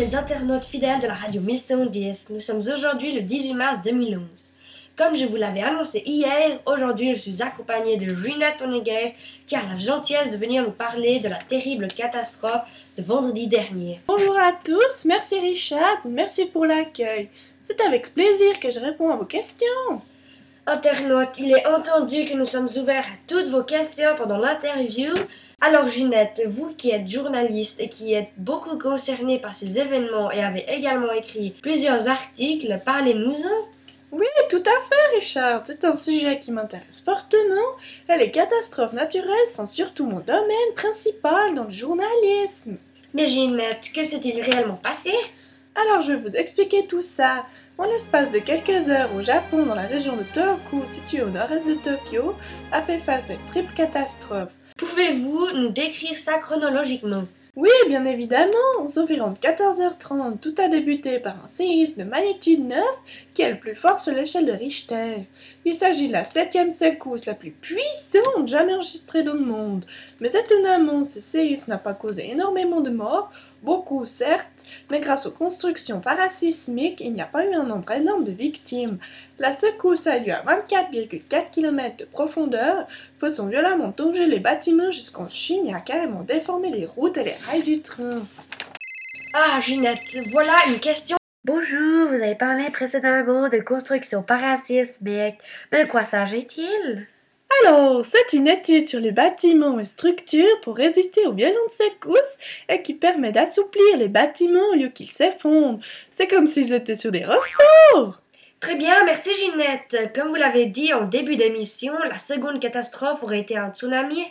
les internautes fidèles de la radio Mission 10. Nous sommes aujourd'hui le 18 mars 2011. Comme je vous l'avais annoncé hier, aujourd'hui je suis accompagné de Ginette Onegger qui a la gentillesse de venir nous parler de la terrible catastrophe de vendredi dernier. Bonjour à tous, merci Richard, merci pour l'accueil. C'est avec plaisir que je réponds à vos questions. Internautes, il est entendu que nous sommes ouverts à toutes vos questions pendant l'interview. Alors Ginette, vous qui êtes journaliste et qui êtes beaucoup concernée par ces événements et avez également écrit plusieurs articles, parlez-nous-en. Oui, tout à fait, Richard. C'est un sujet qui m'intéresse fortement. Et les catastrophes naturelles sont surtout mon domaine principal dans le journalisme. Mais Ginette, que s'est-il réellement passé? Alors, je vais vous expliquer tout ça. En l'espace de quelques heures au Japon, dans la région de Tohoku, située au nord-est de Tokyo, a fait face à une triple catastrophe. Pouvez-vous nous décrire ça chronologiquement? Oui, bien évidemment. Aux environs de 14h30, tout a débuté par un séisme de magnitude 9 qui est le plus fort sur l'échelle de Richter. Il s'agit de la septième secousse la plus puissante jamais enregistrée dans le monde. Mais étonnamment, ce séisme n'a pas causé énormément de morts, beaucoup certes, mais grâce aux constructions parasismiques, il n'y a pas eu un nombre énorme de victimes. La secousse a lieu à 24,4 km de profondeur, faisant violemment tomber les bâtiments jusqu'en Chine et a carrément déformé les routes et les rails du train. Ah Ginette, voilà une question. Bonjour, vous avez parlé précédemment de construction parasismique. Mais de quoi s'agit-il? Alors, c'est une étude sur les bâtiments et structures pour résister aux violentes secousses et qui permet d'assouplir les bâtiments au lieu qu'ils s'effondrent. C'est comme s'ils étaient sur des ressorts. Très bien, merci Ginette. Comme vous l'avez dit en début d'émission, la seconde catastrophe aurait été un tsunami.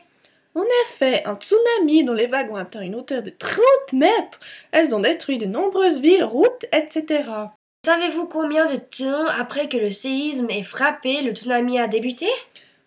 En effet, un tsunami dont les vagues ont atteint une hauteur de 30 mètres. Elles ont détruit de nombreuses villes, routes, etc. Savez-vous combien de temps après que le séisme ait frappé, le tsunami a débuté?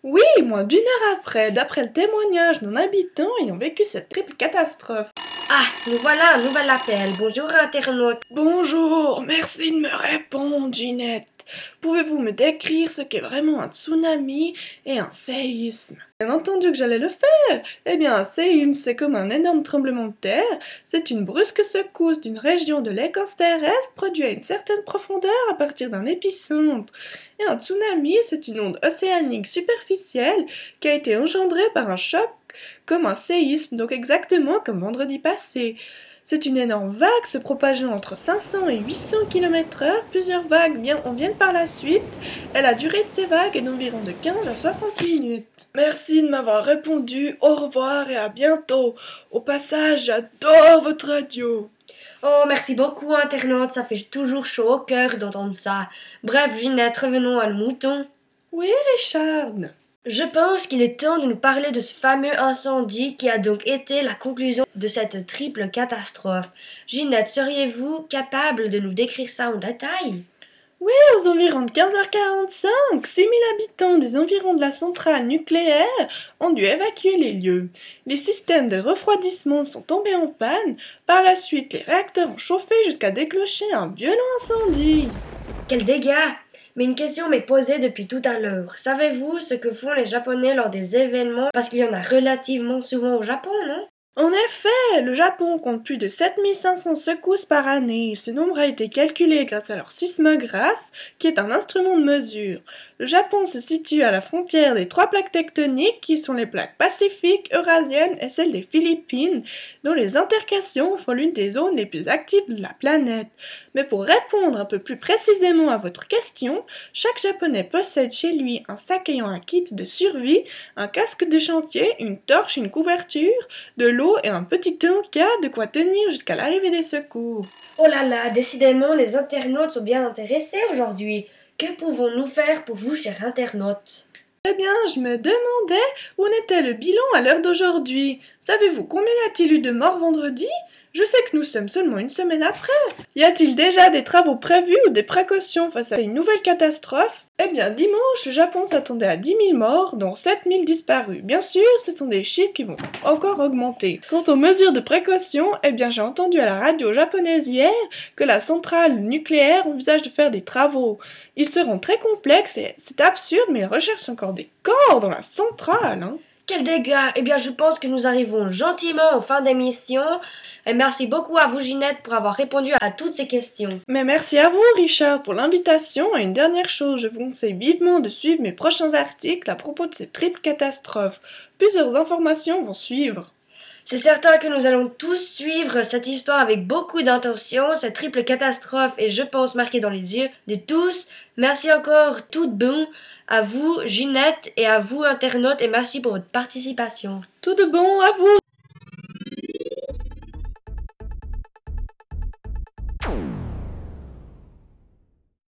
Oui, moins d'une heure après, d'après le témoignage d'un habitant ayant vécu cette triple catastrophe. Ah, nous voilà un nouvel appel. Bonjour internaute. Bonjour, merci de me répondre, Ginette. Pouvez-vous me décrire ce qu'est vraiment un tsunami et un séisme? Bien entendu que j'allais le faire. Eh bien, un séisme, c'est comme un énorme tremblement de terre. C'est une brusque secousse d'une région de l'écorce terrestre produite à une certaine profondeur à partir d'un épicentre. Et un tsunami, c'est une onde océanique superficielle qui a été engendrée par un choc comme un séisme, donc exactement comme vendredi passé. C'est une énorme vague se propageant entre 500 et 800 km/h. Plusieurs vagues bien, en viennent par la suite. Et la durée de ces vagues est d'environ de 15 à 60 minutes. Merci de m'avoir répondu. Au revoir et à bientôt. Au passage, j'adore votre radio. Oh, merci beaucoup, internaute. Ça fait toujours chaud au cœur d'entendre ça. Bref, Ginette, revenons à le mouton. Oui, Richard. Je pense qu'il est temps de nous parler de ce fameux incendie qui a donc été la conclusion de cette triple catastrophe. Ginette, seriez-vous capable de nous décrire ça en détail? Oui, aux environs de 15h45, 6000 habitants des environs de la centrale nucléaire ont dû évacuer les lieux. Les systèmes de refroidissement sont tombés en panne. Par la suite, les réacteurs ont chauffé jusqu'à déclencher un violent incendie. Quels dégâts mais une question m'est posée depuis tout à l'heure. Savez-vous ce que font les Japonais lors des événements? Parce qu'il y en a relativement souvent au Japon, non? En effet, le Japon compte plus de 7500 secousses par année. Ce nombre a été calculé grâce à leur sismographe, qui est un instrument de mesure. Le Japon se situe à la frontière des trois plaques tectoniques qui sont les plaques pacifiques, eurasiennes et celles des Philippines, dont les intercations font l'une des zones les plus actives de la planète. Mais pour répondre un peu plus précisément à votre question, chaque Japonais possède chez lui un sac ayant un kit de survie, un casque de chantier, une torche, une couverture, de l'eau et un petit tanka de quoi tenir jusqu'à l'arrivée des secours. Oh là là, décidément les internautes sont bien intéressés aujourd'hui. Que pouvons-nous faire pour vous, chers internautes? Eh bien, je me demandais où en était le bilan à l'heure d'aujourd'hui? Savez-vous combien y a-t-il eu de morts vendredi? Je sais que nous sommes seulement une semaine après. Y a-t-il déjà des travaux prévus ou des précautions face à une nouvelle catastrophe? Eh bien, dimanche, le Japon s'attendait à 10 000 morts, dont 7 000 disparus. Bien sûr, ce sont des chiffres qui vont encore augmenter. Quant aux mesures de précaution, eh bien, j'ai entendu à la radio japonaise hier que la centrale nucléaire envisage de faire des travaux. Ils seront très complexes et c'est absurde, mais ils recherchent encore des corps dans la centrale. Hein. Quel dégât Eh bien, je pense que nous arrivons gentiment en fin d'émission. Et merci beaucoup à vous, Ginette, pour avoir répondu à toutes ces questions. Mais merci à vous, Richard, pour l'invitation. Et une dernière chose, je vous conseille vivement de suivre mes prochains articles à propos de ces triples catastrophes. Plusieurs informations vont suivre. C'est certain que nous allons tous suivre cette histoire avec beaucoup d'intention, cette triple catastrophe est, je pense, marquée dans les yeux de tous. Merci encore tout bon à vous, Ginette, et à vous, internautes, et merci pour votre participation. Tout de bon à vous